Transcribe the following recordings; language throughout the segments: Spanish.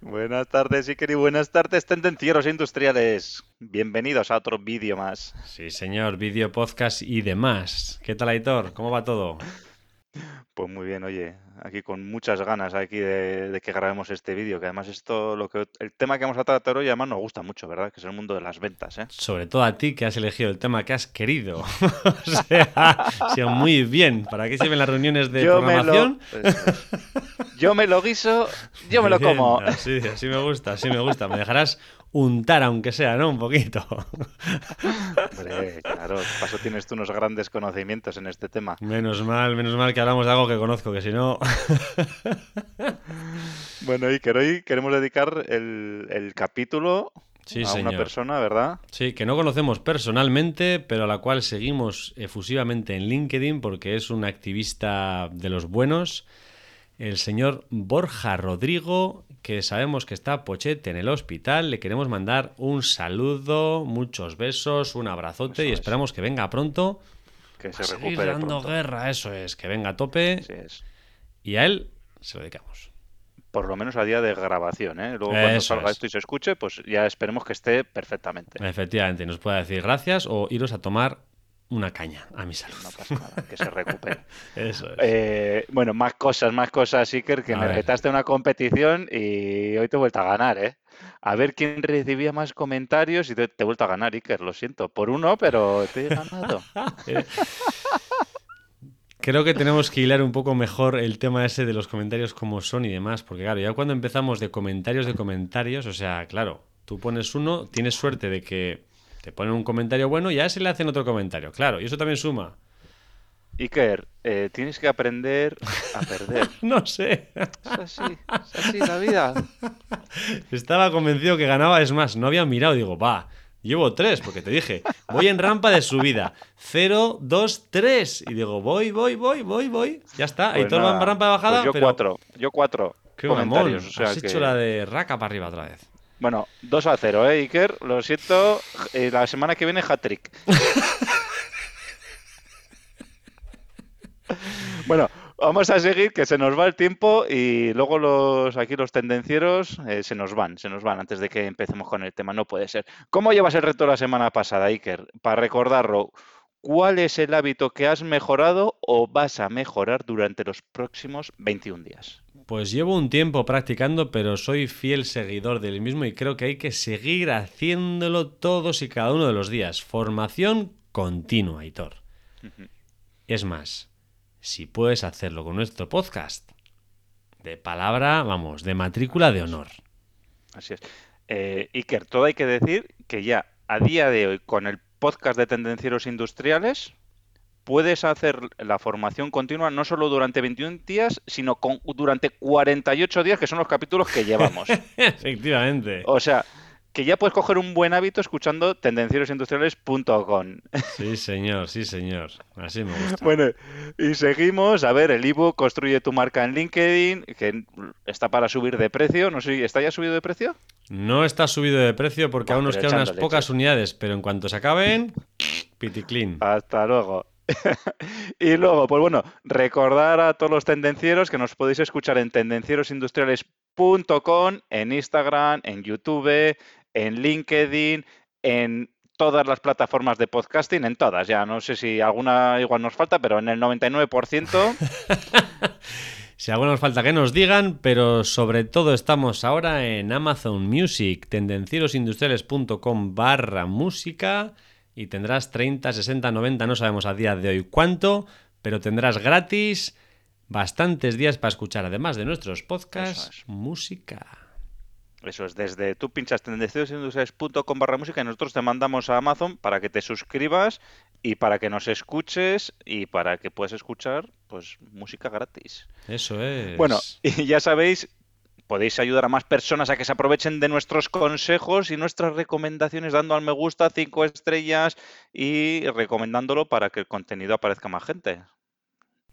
Buenas tardes, Iker, y buenas tardes, tendencieros industriales. Bienvenidos a otro vídeo más. Sí, señor, vídeo, podcast y demás. ¿Qué tal, Aitor? ¿Cómo va todo? Pues muy bien, oye, aquí con muchas ganas aquí de, de que grabemos este vídeo, que además esto, lo que el tema que vamos a tratar hoy además nos gusta mucho, ¿verdad? Que es el mundo de las ventas, ¿eh? Sobre todo a ti que has elegido el tema que has querido. o sea, sido muy bien. ¿Para qué sirven las reuniones de Yo me lo, programación? yo me lo guiso, yo me lo como. Así, así me gusta, así me gusta. Me dejarás untar, aunque sea, ¿no? Un poquito. Hombre, claro, paso tienes tú unos grandes conocimientos en este tema. Menos mal, menos mal que hablamos de algo que conozco, que si no. Bueno, Iker, hoy queremos dedicar el, el capítulo Sí, a señor. una persona, ¿verdad? Sí, que no conocemos personalmente, pero a la cual seguimos efusivamente en LinkedIn porque es un activista de los buenos, el señor Borja Rodrigo, que sabemos que está pochete en el hospital. Le queremos mandar un saludo, muchos besos, un abrazote Eso y es. esperamos que venga pronto. Que se a seguir recupere dando pronto. guerra, eso es, que venga a tope Así es. Y a él se lo dedicamos. Por lo menos a día de grabación, ¿eh? Luego cuando Eso salga es. esto y se escuche, pues ya esperemos que esté perfectamente. Efectivamente, nos puede decir gracias o iros a tomar una caña a mi salud. No pasa nada, que se recupere. Eso es. Eh, bueno, más cosas, más cosas, Iker, que A me ver. retaste una competición y hoy te he vuelto a ganar, ¿eh? A ver quién recibía más comentarios y te, te he vuelto a ganar, Iker, lo siento. Por uno, pero te he ganado. Creo que tenemos que hilar un poco mejor el tema ese de los comentarios como son y demás, porque claro, ya cuando empezamos de comentarios de comentarios, o sea, claro, tú pones uno, tienes suerte de que te ponen un comentario bueno y a ese le hacen otro comentario, claro, y eso también suma. Iker, eh, tienes que aprender a perder. No sé, Es así, es así la vida. estaba convencido que ganaba, es más, no había mirado, digo, va, llevo tres, porque te dije, voy en rampa de subida, cero, dos, tres, y digo, voy, voy, voy, voy, voy, ya está, Pues ahí todo va en rampa de bajada, pues yo pero... cuatro, yo cuatro Qué mamón. O sea has que- hecho la de raca para arriba otra vez. Bueno, 2 a 0, ¿eh, Iker? Lo siento, eh, la semana que viene hat-trick. bueno, vamos a seguir, que se nos va el tiempo y luego los aquí los tendencieros eh, se nos van, se nos van antes de que empecemos con el tema. No puede ser. ¿Cómo llevas el reto la semana pasada, Iker? Para recordarlo, ¿cuál es el hábito que has mejorado o vas a mejorar durante los próximos 21 días? Pues llevo un tiempo practicando, pero soy fiel seguidor del mismo y creo que hay que seguir haciéndolo todos y cada uno de los días. Formación continua, Aitor. Es más, si puedes hacerlo con nuestro podcast, de palabra, vamos, de matrícula de honor. Así es. Eh, Iker, todo hay que decir que ya a día de hoy, con el podcast de Tendencieros Industriales, puedes hacer la formación continua no solo durante 21 días, sino con, durante 48 días, que son los capítulos que llevamos. Efectivamente. O sea, que ya puedes coger un buen hábito escuchando tendencierosindustriales.com. Sí, señor, sí, señor. Así me gusta. Bueno, y seguimos. A ver, el ebook Construye tu marca en LinkedIn, que está para subir de precio. No sé, ¿está ya subido de precio? No está subido de precio porque aún nos quedan unas pocas unidades, pero en cuanto se acaben, piticlin. Hasta luego. y luego, pues bueno, recordar a todos los tendencieros que nos podéis escuchar en tendencierosindustriales.com, en Instagram, en YouTube, en LinkedIn, en todas las plataformas de podcasting, en todas ya. No sé si alguna igual nos falta, pero en el 99%. Si algo nos falta que nos digan, pero sobre todo estamos ahora en Amazon Music, tendencierosindustriales.com barra música y tendrás 30, 60, 90, no sabemos a día de hoy cuánto, pero tendrás gratis bastantes días para escuchar, además de nuestros podcasts, es. música. Eso es, desde tú pinchas tendenciosindustriales.com barra música y nosotros te mandamos a Amazon para que te suscribas y para que nos escuches y para que puedas escuchar pues música gratis. Eso es. Bueno, y ya sabéis podéis ayudar a más personas a que se aprovechen de nuestros consejos y nuestras recomendaciones dando al me gusta, cinco estrellas y recomendándolo para que el contenido aparezca más gente.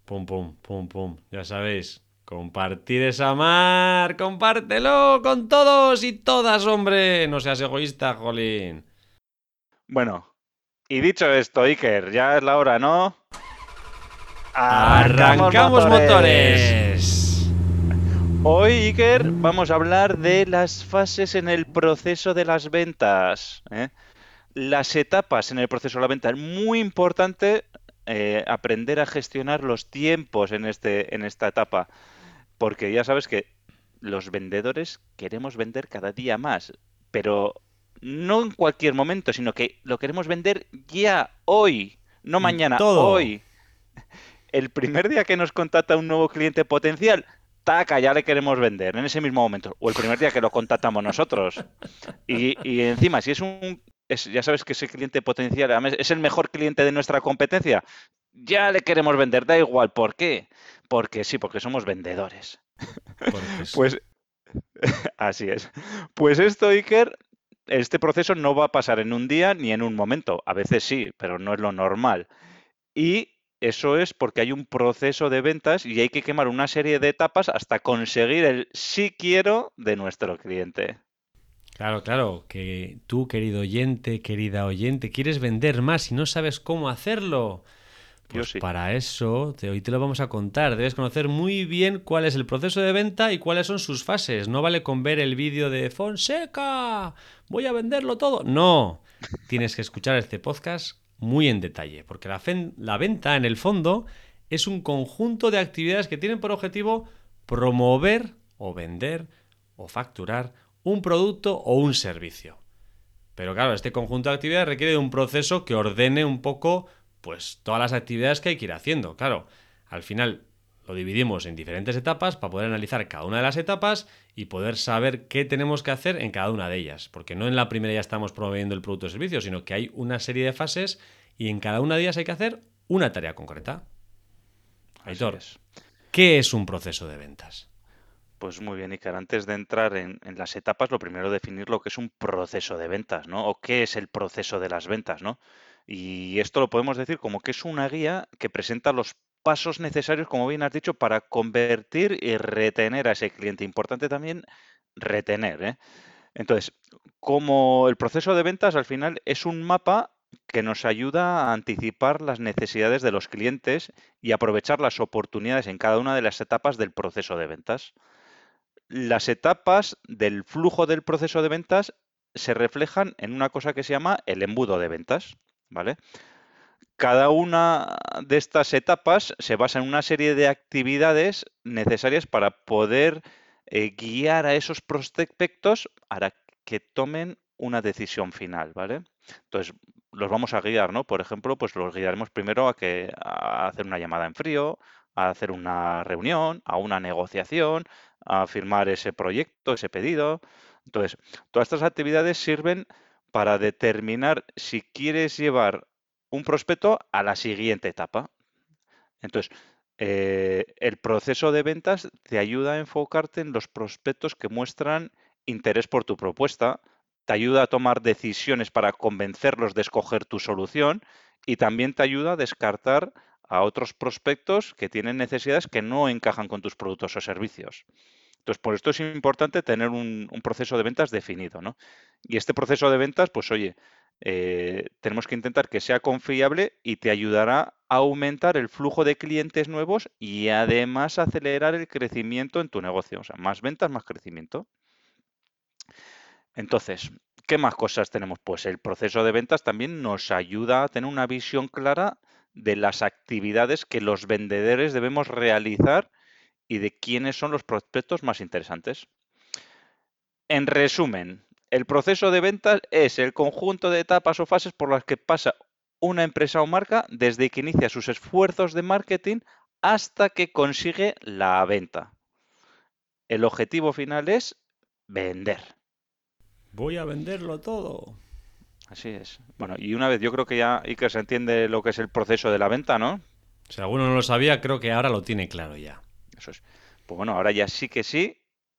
Pum, pum, pum, pum. Ya sabéis, compartir esa mar, compártelo con todos y todas, hombre. No seas egoísta, Jolín. Bueno, y dicho esto, Iker, ya es la hora, ¿no? ¡Arrancamos motores! Hoy, Iker, vamos a hablar de las fases en el proceso de las ventas. ¿eh? Las etapas en el proceso de la venta. Es muy importante eh, aprender a gestionar los tiempos en, este, en esta etapa. Porque ya sabes que los vendedores queremos vender cada día más. Pero no en cualquier momento, sino que lo queremos vender ya, hoy, no mañana, hoy. El primer día que nos contacta un nuevo cliente potencial, taca, ya le queremos vender en ese mismo momento. O el primer día que lo contactamos nosotros. Y, encima, si es un, ya sabes que ese cliente potencial es el mejor cliente de nuestra competencia, ya le queremos vender, da igual. ¿Por qué? Porque sí, porque somos vendedores. pues así es. Pues esto, Iker, este proceso no va a pasar en un día ni en un momento. A veces sí, pero no es lo normal. Y eso es porque hay un proceso de ventas y hay que quemar una serie de etapas hasta conseguir el sí quiero de nuestro cliente. Claro, claro, que tú, querido oyente, querida oyente, quieres vender más y no sabes cómo hacerlo. Pues para eso hoy te lo vamos a contar. Debes conocer muy bien cuál es el proceso de venta y cuáles son sus fases. No vale con ver el vídeo de Fonseca, voy a venderlo todo. No, tienes que escuchar este podcast muy en detalle, porque la, la venta en el fondo es un conjunto de actividades que tienen por objetivo promover o vender o facturar un producto o un servicio. Pero claro, este conjunto de actividades requiere de un proceso que ordene un poco pues todas las actividades que hay que ir haciendo. Claro, al final lo dividimos en diferentes etapas para poder analizar cada una de las etapas y poder saber qué tenemos que hacer en cada una de ellas. Porque no en la primera ya estamos promoviendo el producto o servicio, sino que hay una serie de fases y en cada una de ellas hay que hacer una tarea concreta. Aitor, ¿qué es un proceso de ventas? Pues muy bien, Iker. Antes de entrar en, en, las etapas, lo primero definir lo que es un proceso de ventas, ¿no? O qué es el proceso de las ventas, ¿no? Y esto lo podemos decir como que es una guía que presenta los pasos necesarios, como bien has dicho, para convertir y retener a ese cliente. Importante también retener. ¿eh? Entonces, como el proceso de ventas al final es un mapa que nos ayuda a anticipar las necesidades de los clientes y aprovechar las oportunidades en cada una de las etapas del proceso de ventas. Las etapas del flujo del proceso de ventas se reflejan en una cosa que se llama el embudo de ventas. ¿Vale? Cada una de estas etapas se basa en una serie de actividades necesarias para poder eh, guiar a esos prospectos para que tomen una decisión final, ¿vale? Entonces, los vamos a guiar, ¿no? Por ejemplo, pues los guiaremos primero a que a hacer una llamada en frío, a hacer una reunión, a una negociación, a firmar ese proyecto, ese pedido. Entonces, todas estas actividades sirven para determinar si quieres llevar un prospecto a la siguiente etapa. Entonces, eh, el proceso de ventas te ayuda a enfocarte en los prospectos que muestran interés por tu propuesta, te ayuda a tomar decisiones para convencerlos de escoger tu solución y también te ayuda a descartar a otros prospectos que tienen necesidades que no encajan con tus productos o servicios. Entonces, por esto es importante tener un, proceso de ventas definido, ¿no? Y este proceso de ventas, pues oye, eh, tenemos que intentar que sea confiable y te ayudará a aumentar el flujo de clientes nuevos y además acelerar el crecimiento en tu negocio. O sea, más ventas, más crecimiento. Entonces, ¿qué más cosas tenemos? Pues el proceso de ventas también nos ayuda a tener una visión clara de las actividades que los vendedores debemos realizar y de quiénes son los prospectos más interesantes. En resumen, el proceso de ventas es el conjunto de etapas o fases por las que pasa una empresa o marca desde que inicia sus esfuerzos de marketing hasta que consigue la venta. El objetivo final es vender. Voy a venderlo todo. Así es. Bueno, y una vez yo creo que ya que se entiende lo que es el proceso de la venta, ¿no? Si alguno no lo sabía, creo que ahora lo tiene claro ya. Eso es. Pues bueno, ahora ya sí que sí,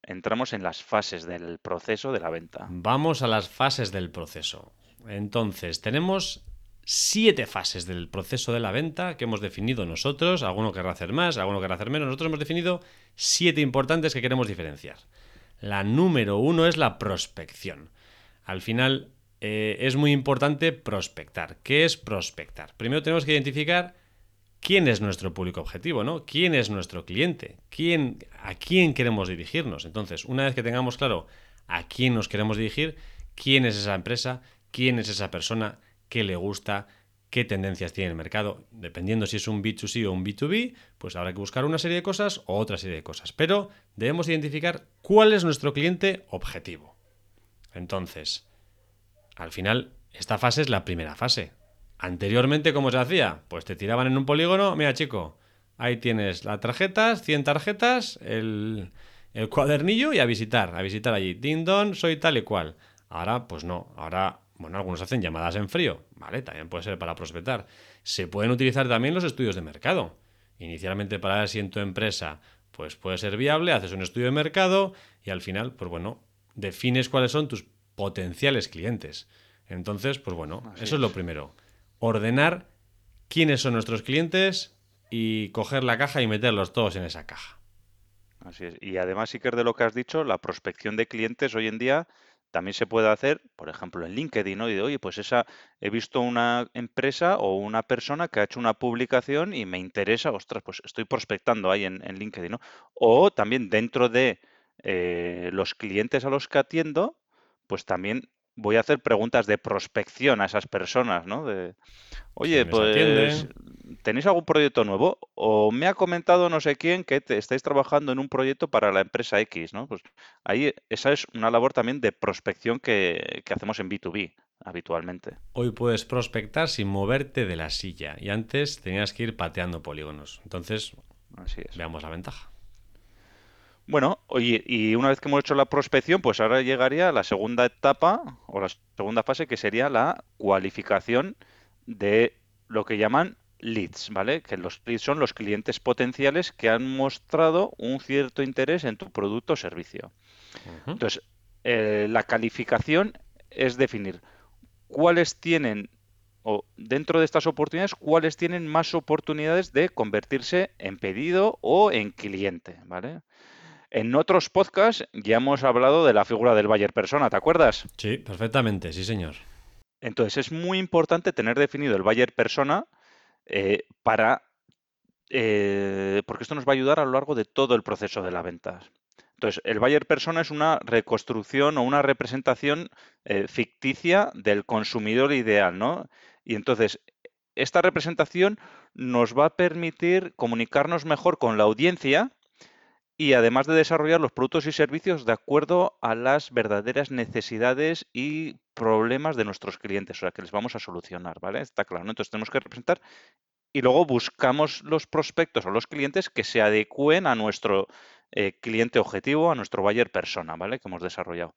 entramos en las fases del proceso de la venta. Vamos a las fases del proceso. Entonces, tenemos siete fases del proceso de la venta que hemos definido nosotros. Alguno querrá hacer más, alguno querrá hacer menos. Nosotros hemos definido siete importantes que queremos diferenciar. La número uno es la prospección. Al final eh, es muy importante prospectar. ¿Qué es prospectar? Primero tenemos que identificar quién es nuestro público objetivo, ¿no? ¿Quién es nuestro cliente? ¿Quién, ¿A quién queremos dirigirnos? Entonces, una vez que tengamos claro a quién nos queremos dirigir, quién es esa empresa, quién es esa persona, qué le gusta, qué tendencias tiene el mercado. Dependiendo si es un B2C o un B2B, pues habrá que buscar una serie de cosas o otra serie de cosas. Pero debemos identificar cuál es nuestro cliente objetivo. Entonces, al final, esta fase es la primera fase. Anteriormente, ¿cómo se hacía? Pues te tiraban en un polígono, mira chico, ahí tienes las tarjetas, 100 tarjetas, el, el cuadernillo y a visitar, a visitar allí. Ding dong, soy tal y cual. Ahora, pues no, ahora bueno, algunos hacen llamadas en frío, ¿vale? También puede ser para prospectar. Se pueden utilizar también los estudios de mercado. Inicialmente para ver si en tu empresa pues puede ser viable, haces un estudio de mercado y al final, pues bueno, defines cuáles son tus potenciales clientes. Entonces, pues bueno, eso es lo primero. Ordenar quiénes son nuestros clientes y coger la caja y meterlos todos en esa caja. Así es. Y además, es de lo que has dicho, la prospección de clientes hoy en día también se puede hacer, por ejemplo, en LinkedIn, ¿no? Oye, pues esa, he visto una empresa o una persona que ha hecho una publicación y me interesa, ostras, pues estoy prospectando ahí en, LinkedIn, ¿no? O también dentro de eh, los clientes a los que atiendo, pues también voy a hacer preguntas de prospección a esas personas, ¿no? De, oye, pues, ¿tenéis algún proyecto nuevo? O me ha comentado no sé quién que te estáis trabajando en un proyecto para la empresa X, ¿no? Pues ahí esa es una labor también de prospección que, que hacemos en B2B habitualmente. Hoy puedes prospectar sin moverte de la silla y antes tenías que ir pateando polígonos. Entonces, Así es. veamos la ventaja. Bueno, oye, y una vez que hemos hecho la prospección, pues ahora llegaría la segunda etapa o la segunda fase que sería la cualificación de lo que llaman leads, ¿vale? Que los leads son los clientes potenciales que han mostrado un cierto interés en tu producto o servicio. Entonces, eh, la calificación es definir cuáles tienen, o dentro de estas oportunidades, cuáles tienen más oportunidades de convertirse en pedido o en cliente, ¿vale? En otros podcasts ya hemos hablado de la figura del Bayer persona, ¿te acuerdas? Sí, perfectamente, sí, señor. Entonces es muy importante tener definido el Bayer persona eh, para eh, porque esto nos va a ayudar a lo largo de todo el proceso de la venta. Entonces, el Bayer persona es una reconstrucción o una representación eh, ficticia del consumidor ideal, ¿no? Y entonces, esta representación nos va a permitir comunicarnos mejor con la audiencia y además de desarrollar los productos y servicios de acuerdo a las verdaderas necesidades y problemas de nuestros clientes, o sea, que les vamos a solucionar, ¿vale? Está claro. Entonces tenemos que representar y luego buscamos los prospectos o los clientes que se adecúen a nuestro eh, cliente objetivo, a nuestro buyer persona, ¿vale? Que hemos desarrollado.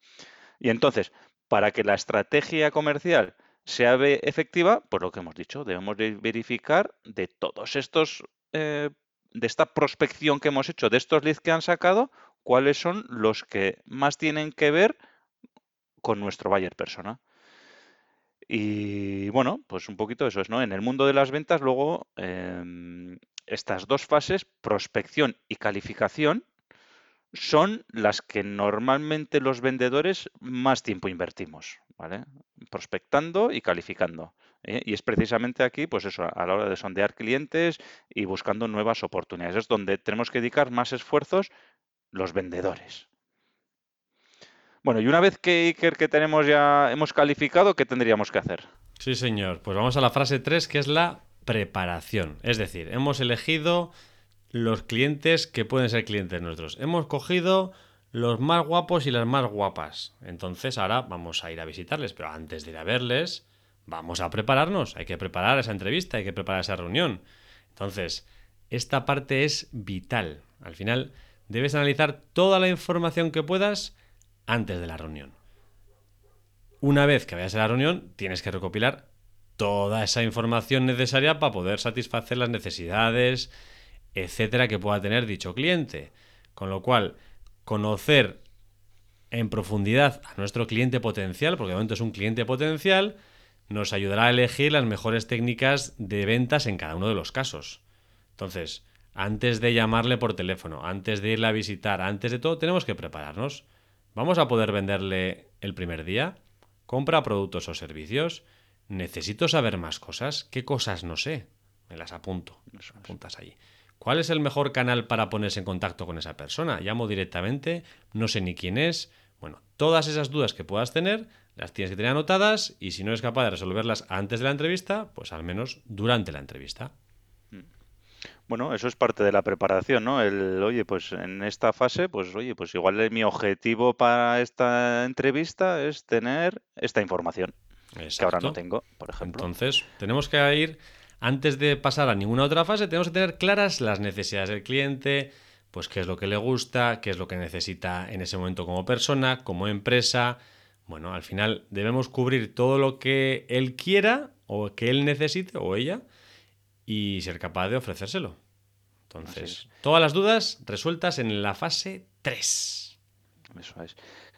Y entonces, para que la estrategia comercial sea efectiva, pues lo que hemos dicho, debemos verificar de todos estos eh, de esta prospección que hemos hecho, de estos leads que han sacado, cuáles son los que más tienen que ver con nuestro buyer persona. Y bueno, pues un poquito eso es, ¿no? En el mundo de las ventas, luego, em, estas dos fases, prospección y calificación, son las que normalmente los vendedores más tiempo invertimos, Prospectando y calificando. ¿eh? Y es precisamente aquí, pues eso, a la hora de sondear clientes y buscando nuevas oportunidades. Es donde tenemos que dedicar más esfuerzos los vendedores. Bueno, y una vez que que tenemos ya, hemos calificado, ¿qué tendríamos que hacer? Sí, señor. Pues vamos a la frase 3, que es la preparación. Es decir, hemos elegido los clientes que pueden ser clientes nuestros. Hemos cogido los más guapos y las más guapas. Entonces ahora vamos a ir a visitarles, pero antes de ir a verles, vamos a prepararnos. Hay que preparar esa entrevista, hay que preparar esa reunión. Entonces, esta parte es vital. Al final, debes analizar toda la información que puedas antes de la reunión. Una vez que vayas a la reunión, tienes que recopilar toda esa información necesaria para poder satisfacer las necesidades, etcétera, que pueda tener dicho cliente. Con lo cual, conocer en profundidad a nuestro cliente potencial, porque de momento es un cliente potencial, nos ayudará a elegir las mejores técnicas de ventas en cada uno de los casos. Entonces, antes de llamarle por teléfono, antes de irle a visitar, antes de todo, tenemos que prepararnos. ¿Vamos a poder venderle el primer día? ¿Compra productos o servicios? ¿Necesito saber más cosas? ¿Qué cosas no sé? Me las apunto. Las apuntas ahí. ¿Cuál es el mejor canal para ponerse en contacto con esa persona? ¿Llamo directamente? ¿No sé ni quién es? Bueno, todas esas dudas que puedas tener las tienes que tener anotadas y si no eres capaz de resolverlas antes de la entrevista, pues al menos durante la entrevista. Bueno, eso es parte de la preparación, ¿no? El, oye, pues en esta fase, pues oye, pues igual mi objetivo para esta entrevista es tener esta información que ahora no tengo, por ejemplo. Entonces, tenemos que ir, antes de pasar a ninguna otra fase, tenemos que tener claras las necesidades del cliente, pues qué es lo que le gusta, qué es lo que necesita en ese momento como persona, como empresa. Bueno, al final debemos cubrir todo lo que él quiera o que él necesite o ella y ser capaz de ofrecérselo. Entonces, todas las dudas resueltas en la fase 3. Eso es.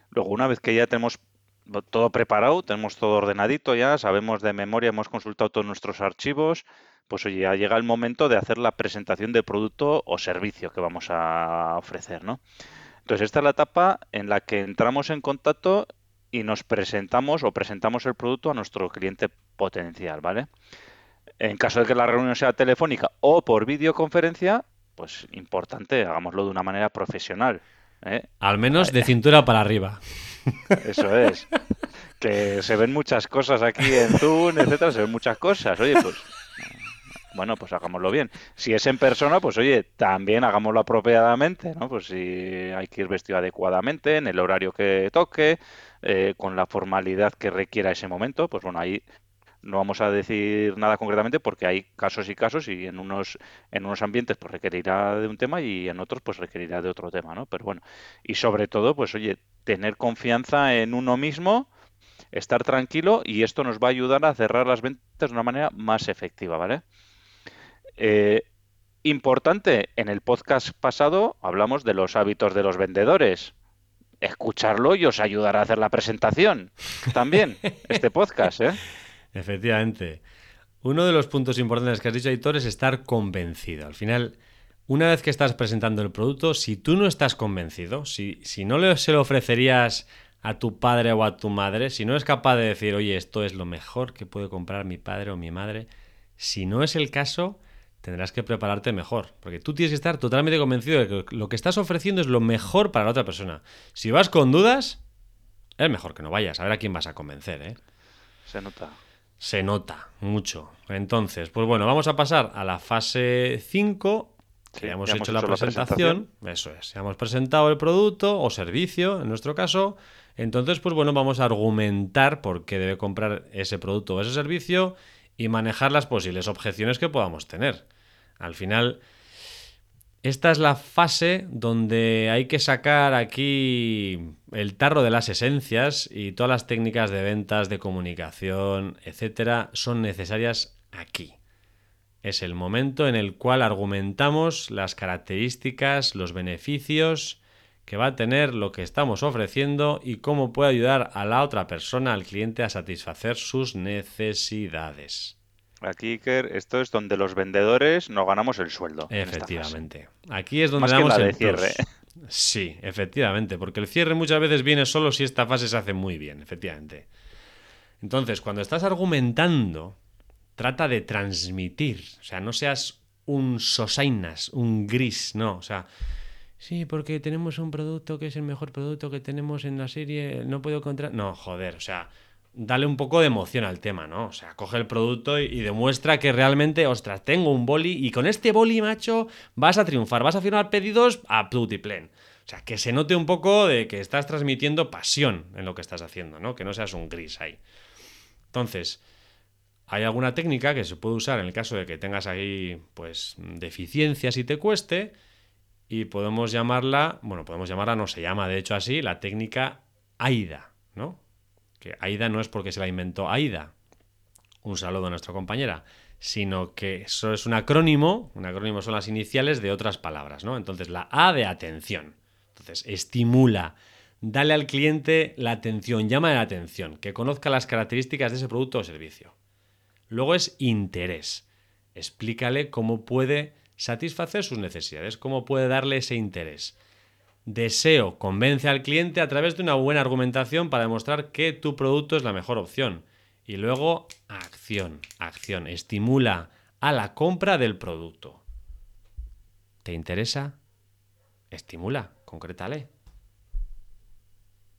Luego, una vez que ya tenemos todo preparado, tenemos todo ordenadito ya, sabemos de memoria, hemos consultado todos nuestros archivos, pues oye, ya llega el momento de hacer la presentación del producto o servicio que vamos a ofrecer, ¿no? Entonces, esta es la etapa en la que entramos en contacto y nos presentamos o presentamos el producto a nuestro cliente potencial, ¿vale? En caso de que la reunión sea telefónica o por videoconferencia, pues importante, hagámoslo de una manera profesional. ¿eh? Al menos de cintura para arriba. Eso es. Que se ven muchas cosas aquí en Zoom, etcétera, se ven muchas cosas. Oye, pues bueno, pues hagámoslo bien. Si es en persona, pues oye, también hagámoslo apropiadamente, ¿no? Pues si hay que ir vestido adecuadamente, en el horario que toque, eh, con la formalidad que requiera ese momento, pues bueno, ahí no vamos a decir nada concretamente porque hay casos y casos y en unos en unos ambientes pues requerirá de un tema y en otros pues requerirá de otro tema, ¿no? Pero bueno, y sobre todo pues oye, tener confianza en uno mismo, estar tranquilo y esto nos va a ayudar a cerrar las ventas de una manera más efectiva, ¿vale? Eh, importante, en el podcast pasado hablamos de los hábitos de los vendedores. Escucharlo y os ayudará a hacer la presentación también, este podcast, ¿eh? Efectivamente. Uno de los puntos importantes que has dicho, Editor, es estar convencido. Al final, una vez que estás presentando el producto, si tú no estás convencido, si, si no se lo ofrecerías a tu padre o a tu madre, si no es capaz de decir, oye, esto es lo mejor que puede comprar mi padre o mi madre, si no es el caso, tendrás que prepararte mejor, porque tú tienes que estar totalmente convencido de que lo que estás ofreciendo es lo mejor para la otra persona. Si vas con dudas, es mejor que no vayas, a ver a quién vas a convencer, ¿eh? Se nota se nota mucho. Entonces, pues bueno, vamos a pasar a la fase 5, que ya hemos hecho, la, presentación. Eso es, ya hemos presentado el producto o servicio, en nuestro caso. Entonces, pues bueno, vamos a argumentar por qué debe comprar ese producto o ese servicio y manejar las posibles objeciones que podamos tener. Al final, esta es la fase donde hay que sacar aquí el tarro de las esencias y todas las técnicas de ventas, de comunicación, etcétera, son necesarias aquí. Es el momento en el cual argumentamos las características, los beneficios que va a tener lo que estamos ofreciendo y cómo puede ayudar a la otra persona, al cliente, a satisfacer sus necesidades. Aquí, Iker, esto es donde los vendedores no ganamos el sueldo. Efectivamente. Aquí es donde Más el cierre. Sí, efectivamente, porque el cierre muchas veces viene solo si esta fase se hace muy bien, efectivamente. Entonces, cuando estás argumentando, trata de transmitir, o sea, no seas un sosainas, un gris, no, o sea, sí, porque tenemos un producto que es el mejor producto que tenemos en la serie, no puedo encontrar, no, joder, o sea, dale un poco de emoción al tema, ¿no? O sea, coge el producto y, demuestra que realmente, ostras, tengo un boli y con este boli, macho, vas a triunfar, vas a firmar pedidos a plutiplen. O sea, que se note un poco de que estás transmitiendo pasión en lo que estás haciendo, ¿no? Que no seas un gris ahí. Entonces, hay alguna técnica que se puede usar en el caso de que tengas ahí, pues, deficiencias y te cueste, y podemos llamarla, bueno, podemos llamarla, no se llama de hecho así, la técnica AIDA, ¿no? Que AIDA no es porque se la inventó AIDA, un saludo a nuestra compañera, sino que eso es un acrónimo, un acrónimo son las iniciales de otras palabras, ¿no? Entonces la A de atención, entonces estimula, dale al cliente la atención, llama la atención, que conozca las características de ese producto o servicio. Luego es interés. Explícale cómo puede satisfacer sus necesidades, cómo puede darle ese interés. Deseo convence al cliente a través de una buena argumentación para demostrar que tu producto es la mejor opción. Y luego acción, acción, estimula a la compra del producto. ¿Te interesa? Estimula, concrétale.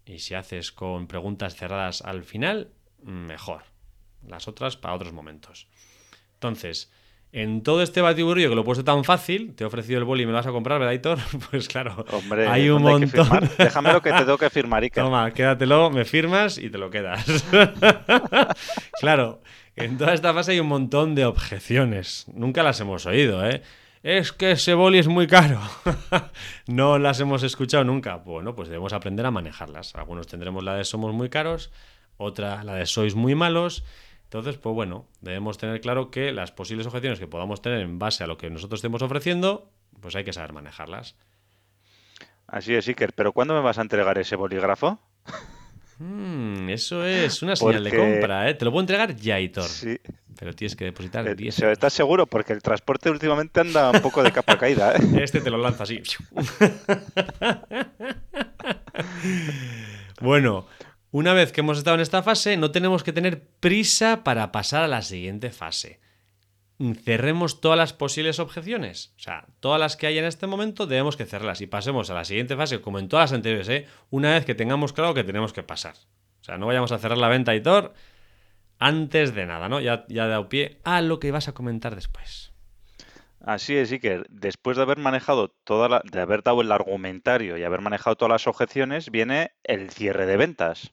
Y si haces con preguntas cerradas al final, mejor. Las otras para otros momentos. Entonces, en todo este batiburrillo que lo he puesto tan fácil, te he ofrecido el boli y me lo vas a comprar, ¿verdad, Hitor? Pues claro, Hombre, hay un ¿dónde hay que montón. Déjame lo que te tengo que firmar, Iker. Toma, quédatelo, me firmas y te lo quedas. claro, en toda esta fase hay un montón de objeciones. Nunca las hemos oído, ¿eh? Es que ese boli es muy caro. no las hemos escuchado nunca. Bueno, pues debemos aprender a manejarlas. Algunos tendremos la de somos muy caros, otra la de sois muy malos. Entonces, pues bueno, debemos tener claro que las posibles objeciones que podamos tener en base a lo que nosotros estemos ofreciendo, pues hay que saber manejarlas. Así es, Iker. ¿Pero cuándo me vas a entregar ese bolígrafo? Mm, eso es una señal de compra, ¿eh? Te lo puedo entregar ya, Hitor. Sí. Pero tienes que depositar Eh, 10 se- ¿Estás seguro? Porque el transporte últimamente anda un poco de capa caída, ¿eh? Este te lo lanza así. bueno, una vez que hemos estado en esta fase, no tenemos que tener prisa para pasar a la siguiente fase. Cerremos todas las posibles objeciones. O sea, todas las que hay en este momento debemos que cerrarlas y pasemos a la siguiente fase, como en todas las anteriores, ¿eh? una vez que tengamos claro que tenemos que pasar. O sea, no vayamos a cerrar la venta, Hitor, antes de nada, ¿no? Ya, ya he dado pie a lo que vas a comentar después. Así es, Iker. Después de haber manejado toda la, de haber dado el argumentario y haber manejado todas las objeciones, viene el cierre de ventas.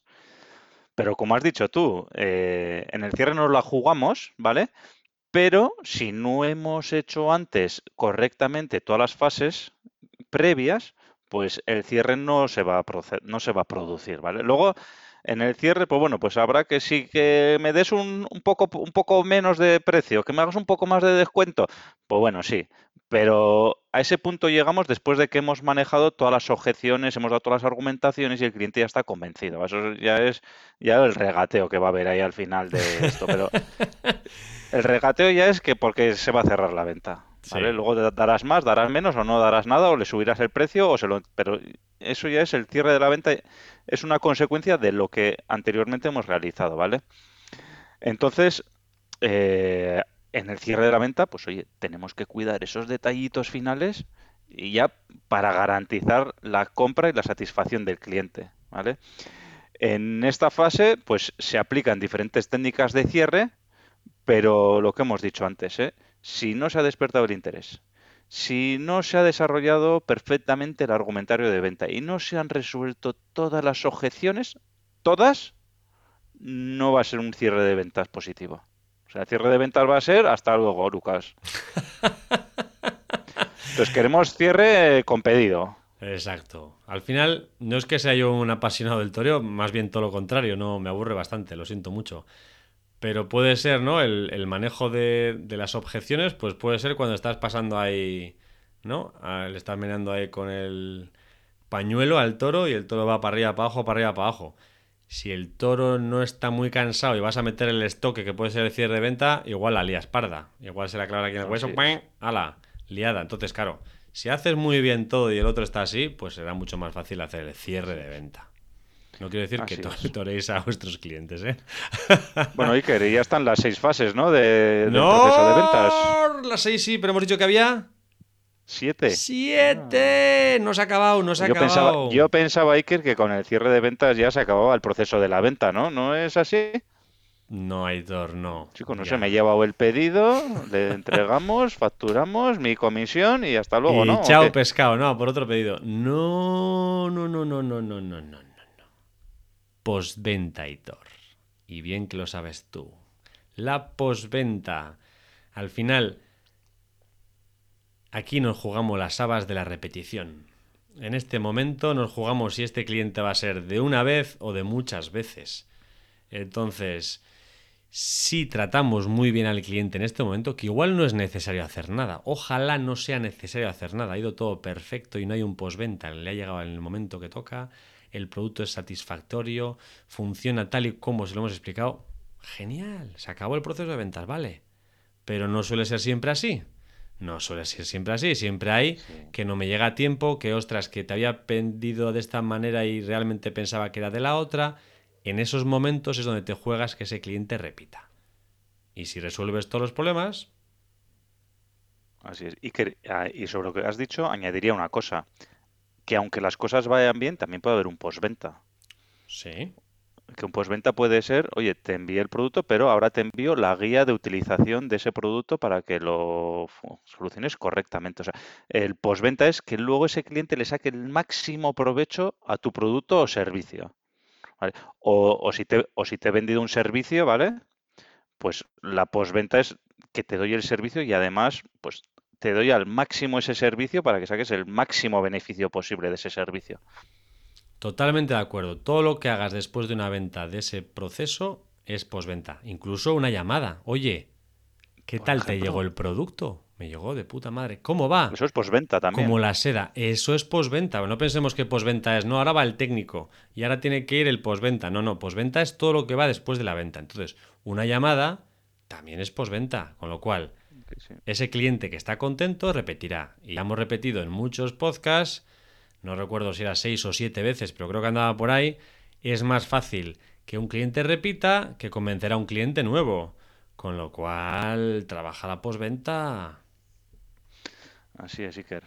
Pero como has dicho tú, eh, en el cierre nos la jugamos, ¿vale? Pero si no hemos hecho antes correctamente todas las fases previas, pues el cierre no se va a, no se va a producir, ¿vale? Luego, en el cierre, pues bueno, pues habrá que sí que me des un, un poco, un poco menos de precio, que me hagas un poco más de descuento. Pues bueno, sí, pero a ese punto llegamos después de que hemos manejado todas las objeciones, hemos dado todas las argumentaciones y el cliente ya está convencido. Eso ya es ya el regateo que va a haber ahí al final de esto, pero el regateo ya es que porque se va a cerrar la venta. ¿vale? Sí. Luego da- darás más, darás menos o no darás nada o le subirás el precio o se lo... Pero eso ya es el cierre de la venta, es una consecuencia de lo que anteriormente hemos realizado, ¿vale? Entonces, eh, en el cierre de la venta, pues oye, tenemos que cuidar esos detallitos finales y ya para garantizar la compra y la satisfacción del cliente, ¿vale? En esta fase, pues se aplican diferentes técnicas de cierre, pero lo que hemos dicho antes, ¿eh? Si no se ha despertado el interés, si no se ha desarrollado perfectamente el argumentario de venta y no se han resuelto todas las objeciones, todas, no va a ser un cierre de ventas positivo. O sea, el cierre de ventas va a ser hasta luego, Lucas. Entonces queremos cierre eh, con pedido. Exacto. Al final, no es que sea yo un apasionado del toreo, más bien todo lo contrario, no me aburre bastante, lo siento mucho. Pero puede ser, ¿no? El, el manejo de, de las objeciones, pues puede ser cuando estás pasando ahí, ¿no? Le estás meneando ahí con el pañuelo al toro y el toro va para arriba, para abajo, para arriba, para abajo. Si el toro no está muy cansado y vas a meter el estoque que puede ser el cierre de venta, igual la lías parda. Igual se la clava aquí en el hueso. ¡pam! ¡Hala! Liada. Entonces, claro, si haces muy bien todo y el otro está así, pues será mucho más fácil hacer el cierre de venta. No quiero decir que to- es. toréis a vuestros clientes, ¿eh? Bueno, Iker, y ya están las seis fases, ¿no? De, del proceso de ventas. ¡No! Las seis sí, pero hemos dicho que había Siete. siete. No se ha acabado, no se ha Yo acabado. pensaba, yo pensaba, Iker, que con el cierre de ventas ya se acababa el proceso de la venta, ¿no? ¿No es así? No, Aitor, no. Chicos, no Ya. sé, me he llevado el pedido, le entregamos, facturamos mi comisión y hasta luego, y ¿no? ¿O chao pescado, no, por otro pedido. No, no, no, no, no, no, no, no, no. no. Postventa, Aitor. Y bien que lo sabes tú. La postventa. Al final, aquí nos jugamos las habas de la repetición. En este momento nos jugamos si este cliente va a ser de una vez o de muchas veces. Entonces, si tratamos muy bien al cliente en este momento, que igual no es necesario hacer nada, ojalá no sea necesario hacer nada, ha ido todo perfecto y no hay un postventa, le ha llegado en el momento que toca, el producto es satisfactorio, funciona tal y como se lo hemos explicado, genial, se acabó el proceso de ventas, vale. Pero no suele ser siempre así. No suele ser siempre así, siempre hay que no me llega a tiempo, que ostras, que te había pendido de esta manera y realmente pensaba que era de la otra. En esos momentos es donde te juegas que ese cliente repita. Y si resuelves todos los problemas, Así es. Y, que, ah, y sobre lo que has dicho, añadiría una cosa, que aunque las cosas vayan bien, también puede haber un postventa. sí, Que un postventa puede ser, oye, te envié el producto, pero ahora te envío la guía de utilización de ese producto para que lo soluciones correctamente. O sea, el postventa es que luego ese cliente le saque el máximo provecho a tu producto o servicio. O, o si te, o si te he vendido un servicio, ¿vale? Pues la postventa es que te doy el servicio y además, pues te doy al máximo ese servicio para que saques el máximo beneficio posible de ese servicio. Totalmente de acuerdo. Todo lo que hagas después de una venta de ese proceso es postventa. Incluso una llamada. Oye, ¿qué Por tal te llegó el producto? Me llegó de puta madre. ¿Cómo va? Eso es postventa también. Como la seda. Eso es postventa. No pensemos que postventa es, no, ahora va el técnico y ahora tiene que ir el postventa. No, no, postventa es todo lo que va después de la venta. Entonces, una llamada también es postventa. Con lo cual, Sí, sí. ese cliente que está contento repetirá. Y hemos repetido en muchos podcasts, no recuerdo si era seis o siete veces, pero creo que andaba por ahí. Es más fácil que un cliente repita que convencer a un cliente nuevo. Con lo cual, trabaja la postventa. Así es, Iker.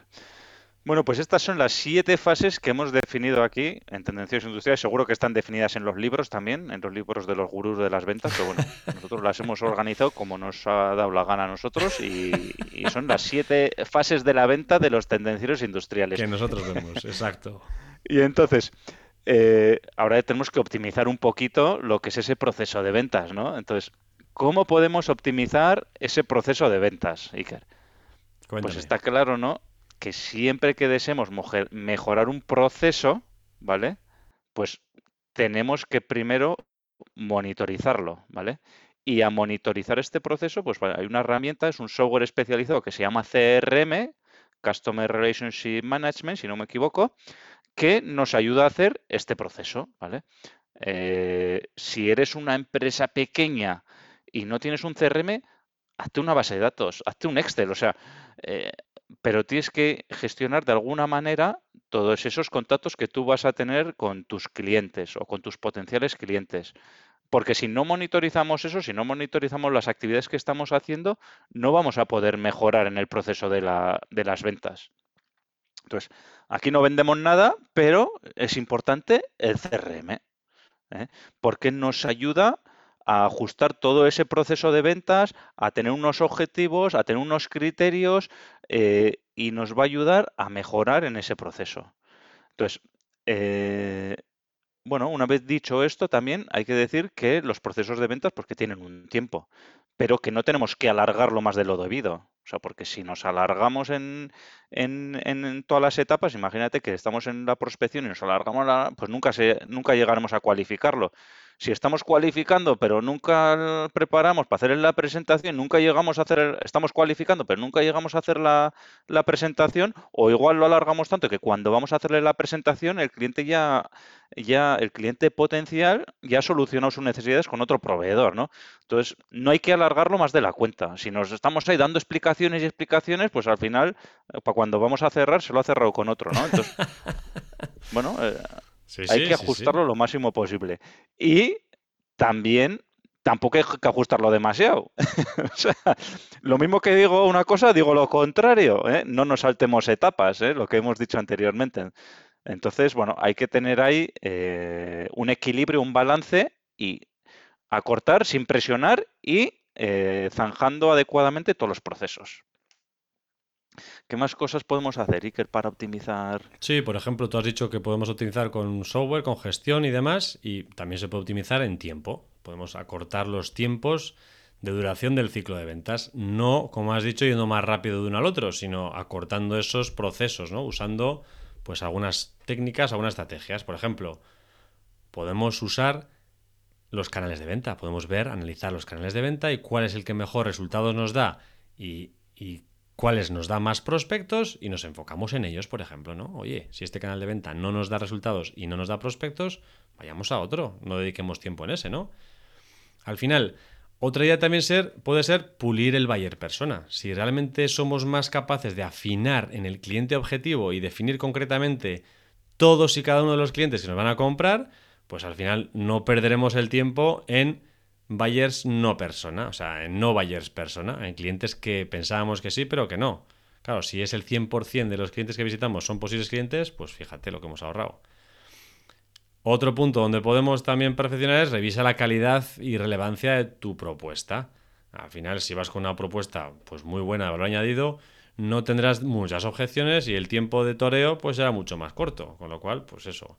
Bueno, pues estas son las siete fases que hemos definido aquí en Tendencias Industriales. Seguro que están definidas en los libros también, en los libros de los gurús de las ventas, pero bueno, nosotros las hemos organizado como nos ha dado la gana a nosotros y, y son las siete fases de la venta de los tendencieros industriales. Que nosotros vemos, exacto. Y entonces, eh, ahora tenemos que optimizar un poquito lo que es ese proceso de ventas, ¿no? Entonces, ¿cómo podemos optimizar ese proceso de ventas, Iker? Pues está claro, ¿no? Que siempre que deseemos mejorar un proceso, ¿vale? Pues tenemos que primero monitorizarlo, ¿vale? Y a monitorizar este proceso, pues hay una herramienta, es un software especializado que se llama CRM, Customer Relationship Management, si no me equivoco, que nos ayuda a hacer este proceso, ¿vale? Eh, si eres una empresa pequeña y no tienes un CRM, hazte una base de datos, hazte un Excel, o sea, eh, pero tienes que gestionar de alguna manera todos esos contactos que tú vas a tener con tus clientes o con tus potenciales clientes. Porque si no monitorizamos eso, si no monitorizamos las actividades que estamos haciendo, no vamos a poder mejorar en el proceso de, la- de las ventas. Entonces, aquí no vendemos nada, pero es importante el CRM, ¿eh? porque nos ayuda a ajustar todo ese proceso de ventas, a tener unos objetivos, a tener unos criterios eh, y nos va a ayudar a mejorar en ese proceso. Entonces, eh, bueno, una vez dicho esto, también hay que decir que los procesos de ventas, pues tienen un tiempo, pero que no tenemos que alargarlo más de lo debido. O sea, porque si nos alargamos en, en, en- en todas las etapas, imagínate que estamos en la prospección y nos alargamos, la- pues nunca, se, nunca llegaremos a cualificarlo. Si estamos cualificando, pero nunca preparamos para hacer la presentación, nunca llegamos a hacer, estamos cualificando, pero nunca llegamos a hacer la, la presentación, o igual lo alargamos tanto que cuando vamos a hacerle la presentación, el cliente ya, ya, el cliente potencial ya ha solucionado sus necesidades con otro proveedor, ¿no? Entonces, no hay que alargarlo más de la cuenta. Si nos estamos ahí dando explicaciones y explicaciones, pues al final, para cuando vamos a cerrar, se lo ha cerrado con otro, ¿no? Entonces, bueno, eh, Sí, hay sí, que sí. ajustarlo lo máximo posible. Y también tampoco hay que ajustarlo demasiado. O sea, lo mismo que digo una cosa, digo lo contrario. ¿eh? No nos saltemos etapas, ¿eh? lo que hemos dicho anteriormente. Entonces, bueno, hay que tener ahí eh, un equilibrio, un balance y acortar sin presionar y zanjando adecuadamente todos los procesos. ¿Qué más cosas podemos hacer, Iker, para optimizar? Sí, por ejemplo, tú has dicho que podemos optimizar con software, con gestión y demás, y también se puede optimizar en tiempo. Podemos acortar los tiempos de duración del ciclo de ventas, no, como has dicho, yendo más rápido de uno al otro, sino acortando esos procesos, ¿no? Usando pues algunas técnicas, algunas estrategias. Por ejemplo, podemos usar los canales de venta, podemos ver, analizar los canales de venta y cuál es el que mejor resultados nos da y, y cuáles nos dan más prospectos y nos enfocamos en ellos, por ejemplo, ¿no? Oye, si este canal de venta no nos da resultados y no nos da prospectos, vayamos a otro, no dediquemos tiempo en ese, ¿no? Al final, otra idea también ser, puede ser pulir el buyer persona. Si realmente somos más capaces de afinar en el cliente objetivo y definir concretamente todos y cada uno de los clientes que nos van a comprar, pues al final no perderemos el tiempo en buyers no persona, o sea, en no buyers persona, en clientes que pensábamos que sí, pero que no. Claro, si es el 100% de los clientes que visitamos son posibles clientes, pues fíjate lo que hemos ahorrado. Otro punto donde podemos también perfeccionar es revisa la calidad y relevancia de tu propuesta. Al final, si vas con una propuesta pues muy buena de valor añadido, no tendrás muchas objeciones y el tiempo de toreo pues será mucho más corto. Con lo cual, pues eso.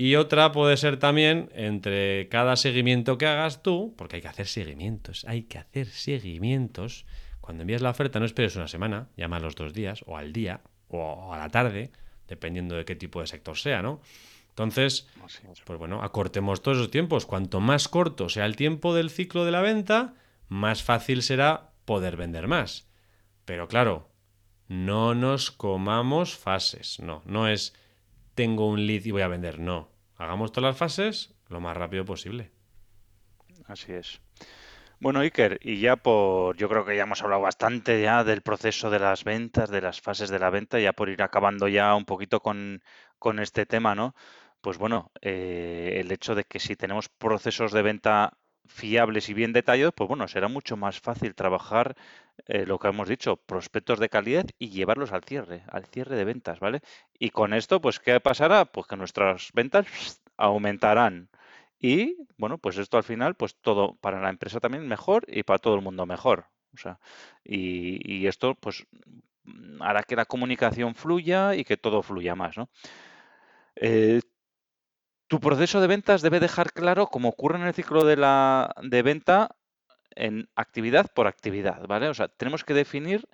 Y otra puede ser también entre cada seguimiento que hagas tú, porque hay que hacer seguimientos, hay que hacer seguimientos. Cuando envías la oferta no esperes una semana, llama a los dos días, o al día, o a la tarde, dependiendo de qué tipo de sector sea, ¿no? Entonces, pues bueno, acortemos todos esos tiempos. Cuanto más corto sea el tiempo del ciclo de la venta, más fácil será poder vender más. Pero claro, no nos comamos fases, no, no es tengo un lead y voy a vender. No, hagamos todas las fases lo más rápido posible. Así es. Bueno, Iker, y ya por, yo creo que ya hemos hablado bastante ya del proceso de las ventas, de las fases de la venta, ya por ir acabando ya un poquito con, con este tema, ¿no? Pues bueno, eh, el hecho de que si tenemos procesos de venta fiables y bien detallados, pues bueno, será mucho más fácil trabajar eh, lo que hemos dicho, prospectos de calidad y llevarlos al cierre, al cierre de ventas, ¿vale? Y con esto, pues, ¿qué pasará? Pues que nuestras ventas aumentarán. Y bueno, pues esto al final, pues todo para la empresa también mejor y para todo el mundo mejor. O sea, y, esto pues hará que la comunicación fluya y que todo fluya más, ¿no? Eh, tu proceso de ventas debe dejar claro, como ocurre en el ciclo de la de venta, en actividad por actividad, ¿vale? O sea, tenemos que definir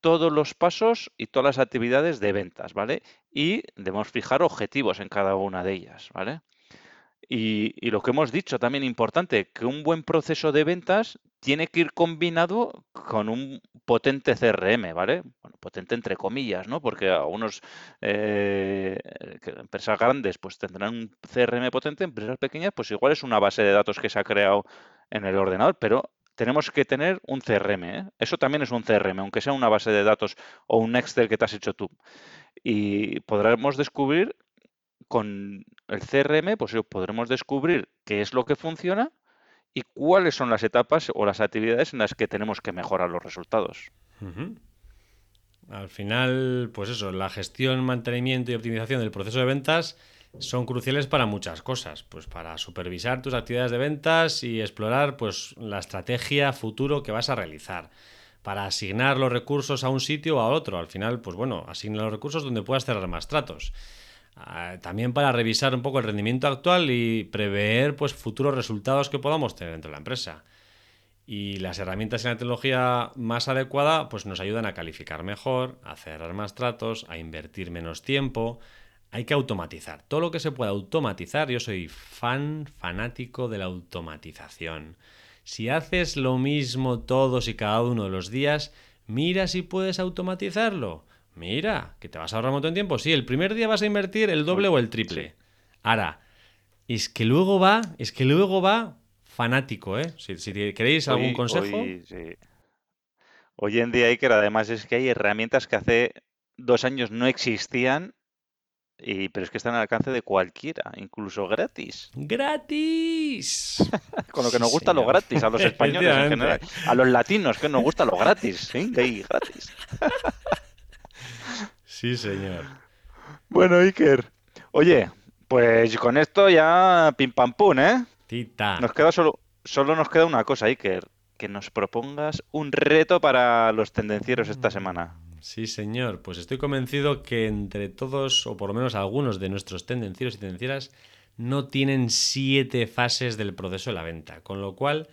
todos los pasos y todas las actividades de ventas, ¿vale? Y debemos fijar objetivos en cada una de ellas, ¿vale? Y, lo que hemos dicho también importante, que un buen proceso de ventas tiene que ir combinado con un potente CRM, ¿vale? Bueno, potente entre comillas, ¿no? Porque algunos eh, empresas grandes pues tendrán un CRM potente, empresas pequeñas pues igual es una base de datos que se ha creado en el ordenador, pero tenemos que tener un CRM. ¿eh? Eso también es un CRM, aunque sea una base de datos o un Excel que te has hecho tú. Y podremos descubrir con el CRM, pues podremos descubrir qué es lo que funciona y cuáles son las etapas o las actividades en las que tenemos que mejorar los resultados. Al final, pues eso, la gestión, mantenimiento y optimización del proceso de ventas son cruciales para muchas cosas, pues para supervisar tus actividades de ventas y explorar pues la estrategia futuro que vas a realizar, para asignar los recursos a un sitio o a otro. Al final, pues bueno, asigna los recursos donde puedas cerrar más tratos. Ah, también para revisar un poco el rendimiento actual y prever pues futuros resultados que podamos tener dentro de la empresa. Y las herramientas y la tecnología más adecuada pues nos ayudan a calificar mejor, a cerrar más tratos, a invertir menos tiempo, hay que automatizar. Todo lo que se pueda automatizar, yo soy fan, fanático de la automatización. Si haces lo mismo todos y cada uno de los días, mira si puedes automatizarlo. Mira, que te vas a ahorrar un montón de tiempo. Sí, el primer día vas a invertir el doble o el triple. Ahora, es que luego va, es que luego va fanático, ¿eh? Si, queréis algún consejo. Hoy, en día, Iker, además es que hay herramientas que hace dos años no existían pero es que están al alcance de cualquiera, incluso gratis. ¡Gratis! Con lo que nos gusta lo gratis a los españoles en general. A los latinos que nos gusta lo gratis. ¿sí? gratis. sí, señor. Bueno, Iker. Oye, pues con esto ya pim pam pum, ¿eh? Tita. Nos queda solo, solo nos queda una cosa, Iker. Que nos propongas un reto para los tendencieros esta semana. Sí, señor. Pues estoy convencido que entre todos, o por lo menos algunos de nuestros tendencieros y tendencieras, no tienen siete fases del proceso de la venta. Con lo cual,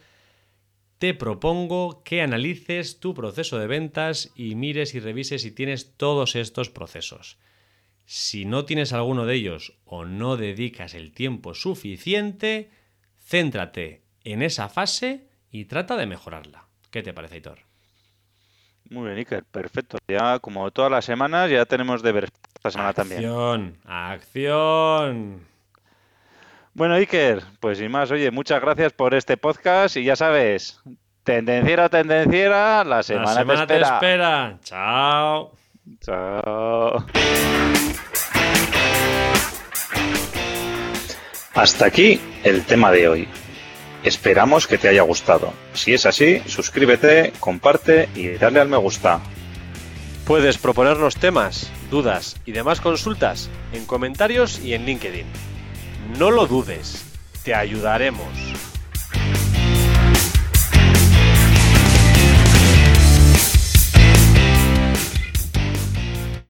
te propongo que analices tu proceso de ventas y mires y revises si tienes todos estos procesos. Si no tienes alguno de ellos o no dedicas el tiempo suficiente, céntrate en esa fase y trata de mejorarla. ¿Qué te parece, Hitor? Muy bien, Iker, perfecto. Ya como todas las semanas ya tenemos deberes esta semana también. Acción, acción. Bueno, Iker, pues sin más, oye, muchas gracias por este podcast y ya sabes, tendenciera, tendenciera, la semana, La semana te te espera. espera. Chao. Chao. Hasta aquí el tema de hoy. Esperamos que te haya gustado. Si es así, suscríbete, comparte y dale al me gusta. Puedes proponernos temas, dudas y demás consultas en comentarios y en LinkedIn. No lo dudes, te ayudaremos.